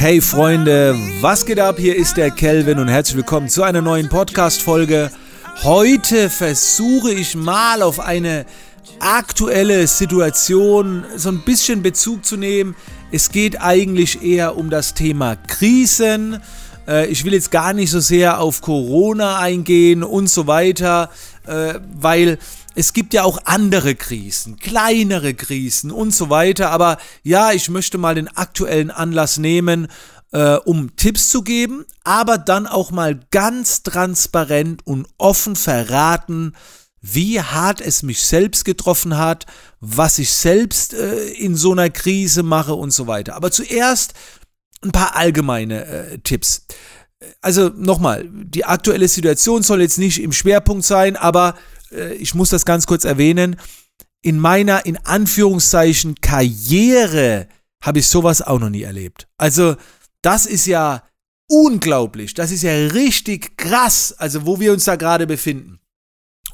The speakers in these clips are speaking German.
Hey Freunde, was geht ab? Hier ist der Kelvin und herzlich willkommen zu einer neuen Podcast-Folge. Heute versuche ich mal auf eine aktuelle Situation so ein bisschen Bezug zu nehmen. Es geht eigentlich eher um das Thema Krisen. Äh, ich will jetzt gar nicht so sehr auf Corona eingehen und so weiter, äh, weil es gibt ja auch andere Krisen, kleinere Krisen und so weiter. Aber ja, ich möchte mal den aktuellen Anlass nehmen, äh, um Tipps zu geben, aber dann auch mal ganz transparent und offen verraten, wie hart es mich selbst getroffen hat, was ich selbst äh, in so einer Krise mache und so weiter. Aber zuerst ein paar allgemeine äh, Tipps. Also nochmal, die aktuelle Situation soll jetzt nicht im Schwerpunkt sein, aber äh, ich muss das ganz kurz erwähnen. In meiner, in Anführungszeichen, Karriere habe ich sowas auch noch nie erlebt. Also, das ist ja unglaublich. Das ist ja richtig krass, also wo wir uns da gerade befinden.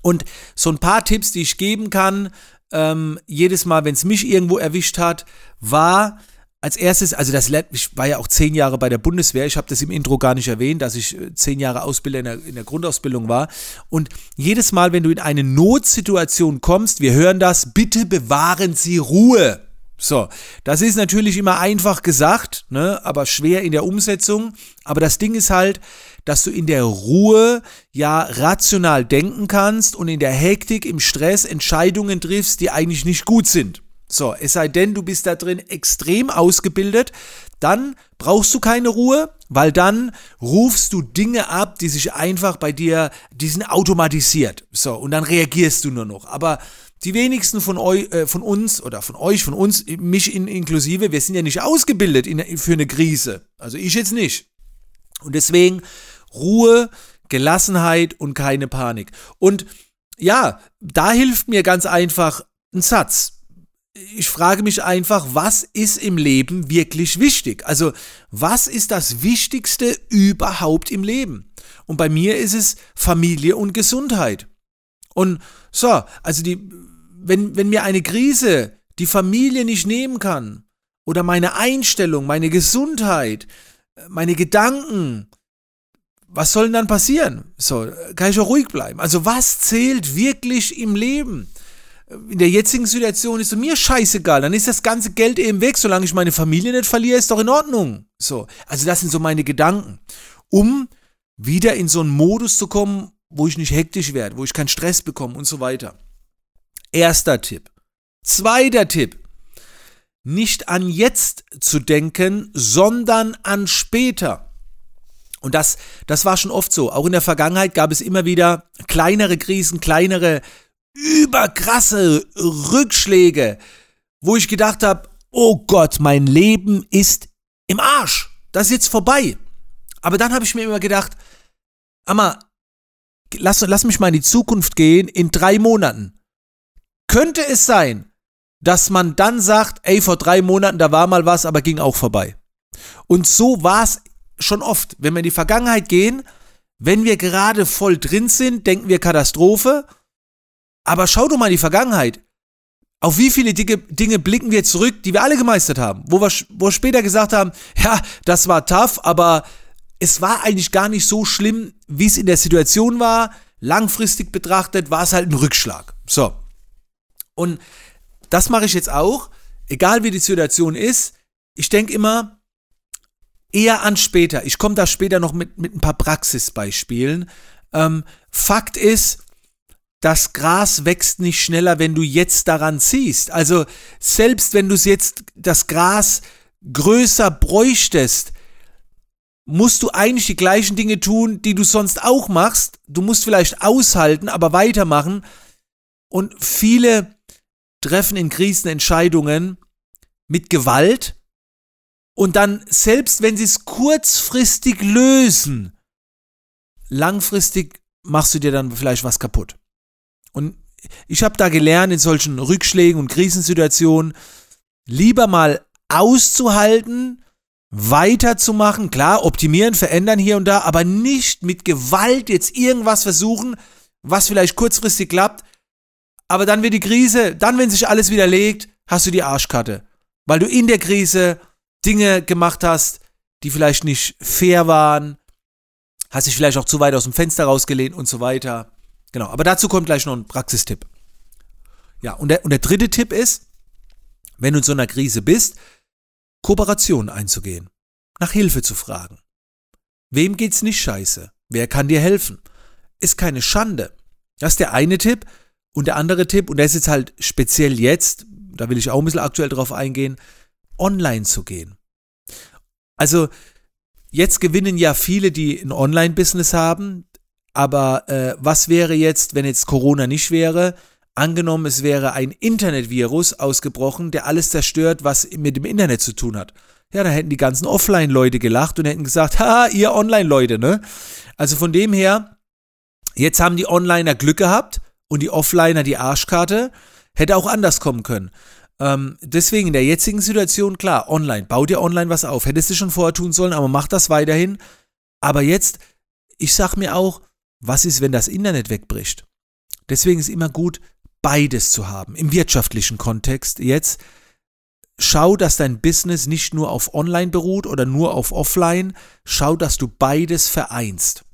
Und so ein paar Tipps, die ich geben kann, ähm, jedes Mal, wenn es mich irgendwo erwischt hat, war, als erstes, also das ich war ja auch zehn Jahre bei der Bundeswehr. Ich habe das im Intro gar nicht erwähnt, dass ich äh, zehn Jahre Ausbilder in der, in der Grundausbildung war. Und jedes Mal, wenn du in eine Notsituation kommst, wir hören das, bitte bewahren Sie Ruhe. So, das ist natürlich immer einfach gesagt, ne, aber schwer in der Umsetzung. Aber das Ding ist halt, dass du in der Ruhe ja rational denken kannst und in der Hektik, im Stress Entscheidungen triffst, die eigentlich nicht gut sind. So, es sei denn, du bist da drin extrem ausgebildet, dann brauchst du keine Ruhe, weil dann rufst du Dinge ab, die sich einfach bei dir, die sind automatisiert. So, und dann reagierst du nur noch. Aber die wenigsten von, eu, äh, von uns oder von euch, von uns, mich in, inklusive, wir sind ja nicht ausgebildet in, für eine Krise. Also ich jetzt nicht. Und deswegen Ruhe, Gelassenheit und keine Panik. Und ja, da hilft mir ganz einfach ein Satz ich frage mich einfach, was ist im Leben wirklich wichtig? Also, was ist das Wichtigste überhaupt im Leben? Und bei mir ist es Familie und Gesundheit. Und so, also die, wenn, wenn mir eine Krise die Familie nicht nehmen kann, oder meine Einstellung, meine Gesundheit, meine Gedanken, was soll denn dann passieren? So, kann ich auch ruhig bleiben. Also, was zählt wirklich im Leben? In der jetzigen Situation ist es mir scheißegal, dann ist das ganze Geld eben weg, solange ich meine Familie nicht verliere, ist doch in Ordnung. So, also das sind so meine Gedanken, um wieder in so einen Modus zu kommen, wo ich nicht hektisch werde, wo ich keinen Stress bekomme und so weiter. Erster Tipp. Zweiter Tipp. Nicht an jetzt zu denken, sondern an später. Und das, das war schon oft so. Auch in der Vergangenheit gab es immer wieder kleinere Krisen, kleinere überkrasse Rückschläge, wo ich gedacht habe, oh Gott, mein Leben ist im Arsch. Das ist jetzt vorbei. Aber dann habe ich mir immer gedacht, Amma, lass, lass mich mal in die Zukunft gehen in drei Monaten. Könnte es sein, dass man dann sagt, ey, vor drei Monaten, da war mal was, aber ging auch vorbei. Und so war es schon oft. Wenn wir in die Vergangenheit gehen, wenn wir gerade voll drin sind, denken wir Katastrophe aber schau doch mal die Vergangenheit. Auf wie viele Dinge, Dinge blicken wir zurück, die wir alle gemeistert haben? Wo wir, wo wir später gesagt haben, ja, das war tough, aber es war eigentlich gar nicht so schlimm, wie es in der Situation war. Langfristig betrachtet war es halt ein Rückschlag. So. Und das mache ich jetzt auch, egal wie die Situation ist. Ich denke immer eher an später. Ich komme da später noch mit, mit ein paar Praxisbeispielen. Ähm, Fakt ist, das Gras wächst nicht schneller, wenn du jetzt daran ziehst. Also selbst wenn du jetzt das Gras größer bräuchtest, musst du eigentlich die gleichen Dinge tun, die du sonst auch machst. Du musst vielleicht aushalten, aber weitermachen. Und viele treffen in Krisen Entscheidungen mit Gewalt. Und dann, selbst wenn sie es kurzfristig lösen, langfristig machst du dir dann vielleicht was kaputt. Und ich habe da gelernt, in solchen Rückschlägen und Krisensituationen lieber mal auszuhalten, weiterzumachen, klar, optimieren, verändern hier und da, aber nicht mit Gewalt jetzt irgendwas versuchen, was vielleicht kurzfristig klappt, aber dann wird die Krise, dann, wenn sich alles widerlegt, hast du die Arschkarte, weil du in der Krise Dinge gemacht hast, die vielleicht nicht fair waren, hast dich vielleicht auch zu weit aus dem Fenster rausgelehnt und so weiter. Genau, aber dazu kommt gleich noch ein Praxistipp. Ja, und der, und der dritte Tipp ist, wenn du in so einer Krise bist, Kooperation einzugehen, nach Hilfe zu fragen. Wem geht's nicht scheiße? Wer kann dir helfen? Ist keine Schande. Das ist der eine Tipp. Und der andere Tipp, und der ist jetzt halt speziell jetzt, da will ich auch ein bisschen aktuell drauf eingehen, online zu gehen. Also, jetzt gewinnen ja viele, die ein Online-Business haben, aber äh, was wäre jetzt, wenn jetzt Corona nicht wäre? Angenommen, es wäre ein Internetvirus ausgebrochen, der alles zerstört, was mit dem Internet zu tun hat. Ja, da hätten die ganzen Offline-Leute gelacht und hätten gesagt, ha, ihr Online-Leute, ne? Also von dem her, jetzt haben die Onliner Glück gehabt und die Offliner die Arschkarte. Hätte auch anders kommen können. Ähm, deswegen in der jetzigen Situation, klar, online, bau dir online was auf. Hättest du schon vorher tun sollen, aber mach das weiterhin. Aber jetzt, ich sag mir auch, was ist, wenn das Internet wegbricht? Deswegen ist immer gut, beides zu haben. Im wirtschaftlichen Kontext jetzt. Schau, dass dein Business nicht nur auf Online beruht oder nur auf Offline. Schau, dass du beides vereinst.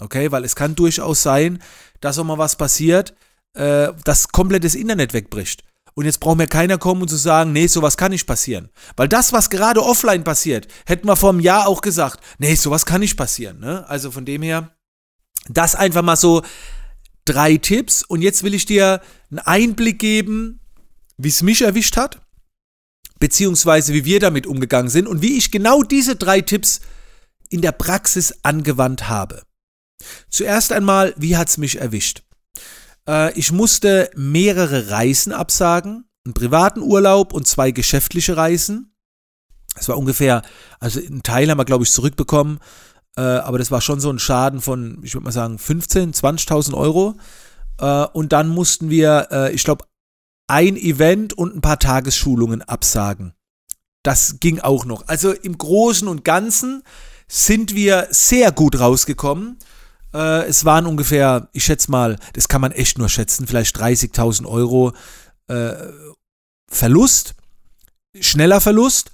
Okay, weil es kann durchaus sein, dass auch mal was passiert, äh, dass komplett das Internet wegbricht. Und jetzt braucht mir keiner kommen und zu sagen, nee, sowas kann nicht passieren. Weil das, was gerade offline passiert, hätten wir vor einem Jahr auch gesagt, nee, sowas kann nicht passieren. Ne? Also von dem her, das einfach mal so drei Tipps. Und jetzt will ich dir einen Einblick geben, wie es mich erwischt hat, beziehungsweise wie wir damit umgegangen sind und wie ich genau diese drei Tipps in der Praxis angewandt habe. Zuerst einmal, wie hat es mich erwischt? Äh, ich musste mehrere Reisen absagen, einen privaten Urlaub und zwei geschäftliche Reisen. Es war ungefähr, also einen Teil haben wir, glaube ich, zurückbekommen, äh, aber das war schon so ein Schaden von, ich würde mal sagen, 15.000, 20.000 Euro. Äh, und dann mussten wir, äh, ich glaube, ein Event und ein paar Tagesschulungen absagen. Das ging auch noch. Also im Großen und Ganzen sind wir sehr gut rausgekommen. Äh, es waren ungefähr, ich schätze mal, das kann man echt nur schätzen, vielleicht 30.000 Euro äh, Verlust, schneller Verlust.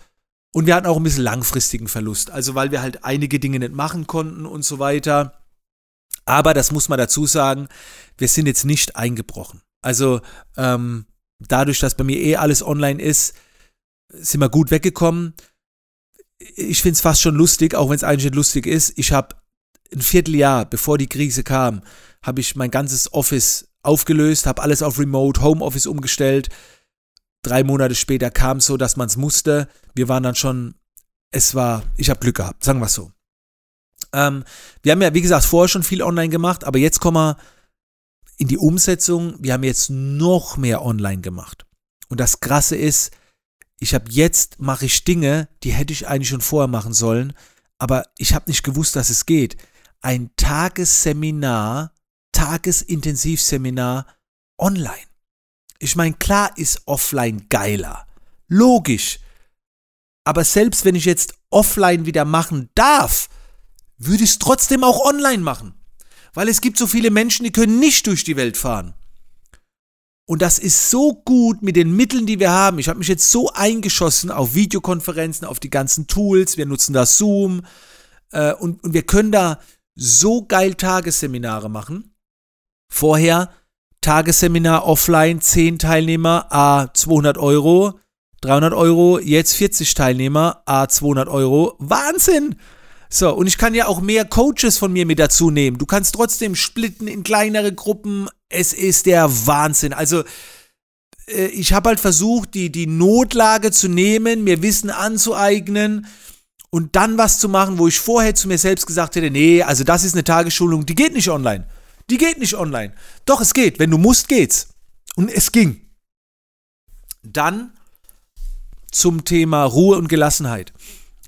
Und wir hatten auch ein bisschen langfristigen Verlust. Also weil wir halt einige Dinge nicht machen konnten und so weiter. Aber das muss man dazu sagen, wir sind jetzt nicht eingebrochen. Also ähm, dadurch, dass bei mir eh alles online ist, sind wir gut weggekommen. Ich finde es fast schon lustig, auch wenn es eigentlich nicht lustig ist. Ich habe ein Vierteljahr, bevor die Krise kam, habe ich mein ganzes Office aufgelöst, habe alles auf Remote Homeoffice umgestellt. Drei Monate später kam es so, dass man es musste. Wir waren dann schon, es war, ich habe Glück gehabt, sagen wir es so. Ähm, wir haben ja, wie gesagt, vorher schon viel online gemacht, aber jetzt kommen wir in die Umsetzung. Wir haben jetzt noch mehr online gemacht. Und das Krasse ist, ich habe jetzt, mache ich Dinge, die hätte ich eigentlich schon vorher machen sollen, aber ich habe nicht gewusst, dass es geht ein Tagesseminar, Tagesintensivseminar online. Ich meine, klar ist offline geiler. Logisch. Aber selbst wenn ich jetzt offline wieder machen darf, würde ich es trotzdem auch online machen. Weil es gibt so viele Menschen, die können nicht durch die Welt fahren. Und das ist so gut mit den Mitteln, die wir haben. Ich habe mich jetzt so eingeschossen auf Videokonferenzen, auf die ganzen Tools. Wir nutzen da Zoom. Äh, und, und wir können da so geil Tagesseminare machen. Vorher Tagesseminar offline, 10 Teilnehmer, a 200 Euro, 300 Euro, jetzt 40 Teilnehmer, a 200 Euro. Wahnsinn! So, und ich kann ja auch mehr Coaches von mir mit dazu nehmen. Du kannst trotzdem splitten in kleinere Gruppen. Es ist der Wahnsinn. Also, äh, ich habe halt versucht, die, die Notlage zu nehmen, mir Wissen anzueignen und dann was zu machen, wo ich vorher zu mir selbst gesagt hätte, nee, also das ist eine Tagesschulung, die geht nicht online. Die geht nicht online. Doch, es geht. Wenn du musst, geht's. Und es ging. Dann zum Thema Ruhe und Gelassenheit.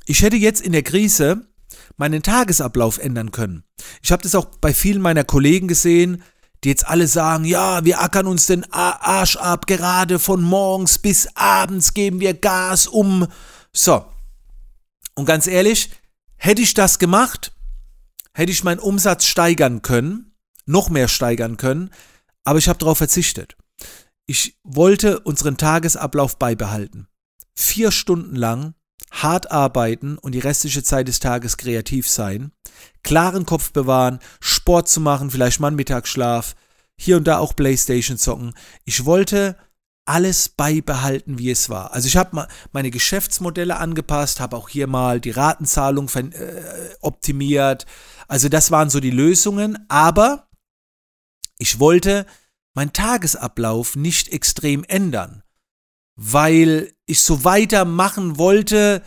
Ich hätte jetzt in der Krise meinen Tagesablauf ändern können. Ich habe das auch bei vielen meiner Kollegen gesehen, die jetzt alle sagen, ja, wir ackern uns den Arsch ab, gerade von morgens bis abends geben wir Gas um. So, und ganz ehrlich, hätte ich das gemacht, hätte ich meinen Umsatz steigern können, noch mehr steigern können, aber ich habe darauf verzichtet. Ich wollte unseren Tagesablauf beibehalten. Vier Stunden lang hart arbeiten und die restliche Zeit des Tages kreativ sein, klaren Kopf bewahren, Sport zu machen, vielleicht mal einen Mittagsschlaf, hier und da auch Playstation zocken. Ich wollte alles beibehalten, wie es war. Also ich habe meine Geschäftsmodelle angepasst, habe auch hier mal die Ratenzahlung äh, optimiert. Also das waren so die Lösungen, aber ich wollte meinen Tagesablauf nicht extrem ändern, weil ich so weitermachen wollte,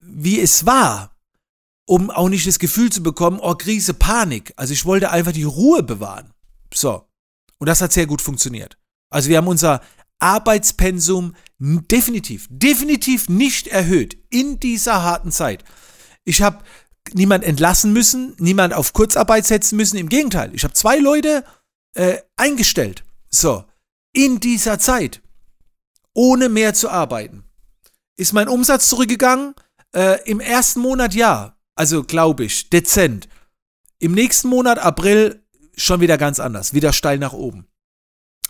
wie es war, um auch nicht das Gefühl zu bekommen, oh Krise, Panik. Also ich wollte einfach die Ruhe bewahren. So. Und das hat sehr gut funktioniert. Also wir haben unser Arbeitspensum definitiv, definitiv nicht erhöht in dieser harten Zeit. Ich habe niemand entlassen müssen, niemand auf Kurzarbeit setzen müssen. Im Gegenteil, ich habe zwei Leute äh, eingestellt. So, in dieser Zeit, ohne mehr zu arbeiten. Ist mein Umsatz zurückgegangen? Äh, Im ersten Monat ja, also glaube ich, dezent. Im nächsten Monat, April, schon wieder ganz anders, wieder steil nach oben.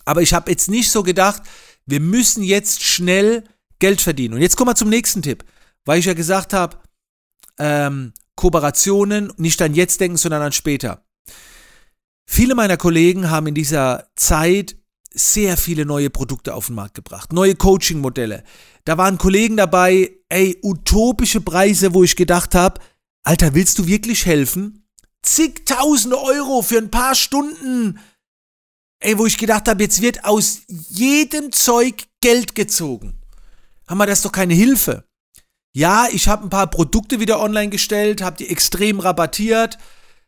Aber ich habe jetzt nicht so gedacht, wir müssen jetzt schnell Geld verdienen. Und jetzt kommen wir zum nächsten Tipp, weil ich ja gesagt habe, ähm, Kooperationen nicht an jetzt denken, sondern an später. Viele meiner Kollegen haben in dieser Zeit sehr viele neue Produkte auf den Markt gebracht, neue Coaching-Modelle. Da waren Kollegen dabei, ey, utopische Preise, wo ich gedacht habe, Alter, willst du wirklich helfen? Zigtausende Euro für ein paar Stunden ey, wo ich gedacht habe, jetzt wird aus jedem Zeug Geld gezogen. Haben wir das doch keine Hilfe? Ja, ich habe ein paar Produkte wieder online gestellt, habe die extrem rabattiert,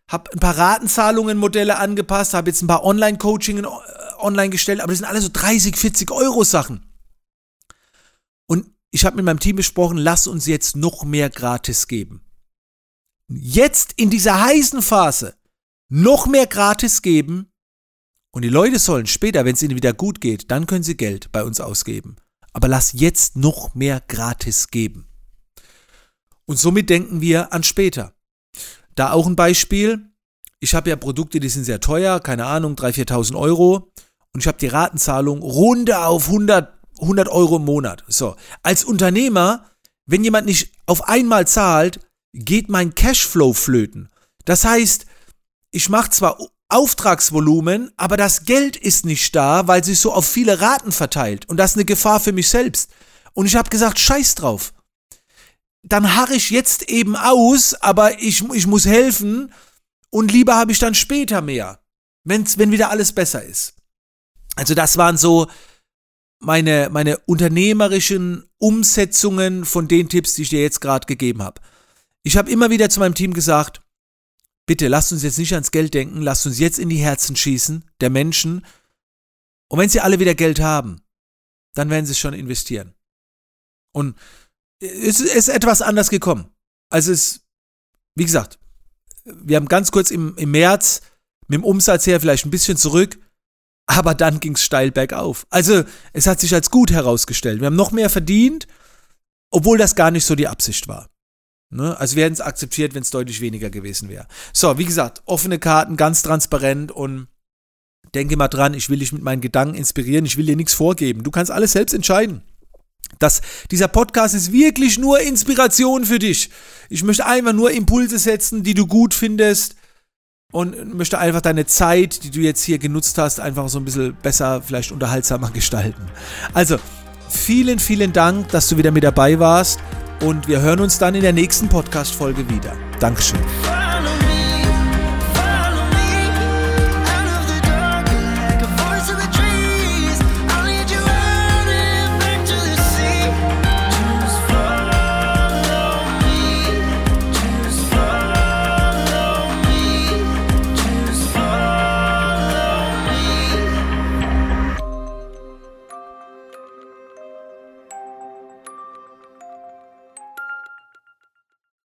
habe ein paar Ratenzahlungen-Modelle angepasst, habe jetzt ein paar Online-Coachingen äh, online gestellt, aber das sind alle so 30, 40 Euro Sachen. Und ich habe mit meinem Team besprochen, lass uns jetzt noch mehr gratis geben. Jetzt in dieser heißen Phase noch mehr gratis geben, und die Leute sollen später, wenn es ihnen wieder gut geht, dann können sie Geld bei uns ausgeben. Aber lass jetzt noch mehr gratis geben. Und somit denken wir an später. Da auch ein Beispiel. Ich habe ja Produkte, die sind sehr teuer, keine Ahnung, 3.000, 4.000 Euro. Und ich habe die Ratenzahlung runde auf 100, 100 Euro im Monat. So. Als Unternehmer, wenn jemand nicht auf einmal zahlt, geht mein Cashflow flöten. Das heißt, ich mache zwar Auftragsvolumen, aber das Geld ist nicht da, weil sich so auf viele Raten verteilt. Und das ist eine Gefahr für mich selbst. Und ich habe gesagt, scheiß drauf. Dann harre ich jetzt eben aus, aber ich, ich muss helfen und lieber habe ich dann später mehr, wenn's, wenn wieder alles besser ist. Also das waren so meine, meine unternehmerischen Umsetzungen von den Tipps, die ich dir jetzt gerade gegeben habe. Ich habe immer wieder zu meinem Team gesagt, bitte lasst uns jetzt nicht ans Geld denken, lasst uns jetzt in die Herzen schießen der Menschen. Und wenn sie alle wieder Geld haben, dann werden sie es schon investieren. Und es ist etwas anders gekommen. Also es, wie gesagt, wir haben ganz kurz im, im März mit dem Umsatz her vielleicht ein bisschen zurück, aber dann ging es steil bergauf. Also es hat sich als gut herausgestellt. Wir haben noch mehr verdient, obwohl das gar nicht so die Absicht war. Ne? Also wir hätten es akzeptiert, wenn es deutlich weniger gewesen wäre. So, wie gesagt, offene Karten, ganz transparent und denke mal dran, ich will dich mit meinen Gedanken inspirieren, ich will dir nichts vorgeben. Du kannst alles selbst entscheiden. Das, dieser Podcast ist wirklich nur Inspiration für dich. Ich möchte einfach nur Impulse setzen, die du gut findest und möchte einfach deine Zeit, die du jetzt hier genutzt hast, einfach so ein bisschen besser, vielleicht unterhaltsamer gestalten. Also, vielen, vielen Dank, dass du wieder mit dabei warst und wir hören uns dann in der nächsten Podcast-Folge wieder. Dankeschön.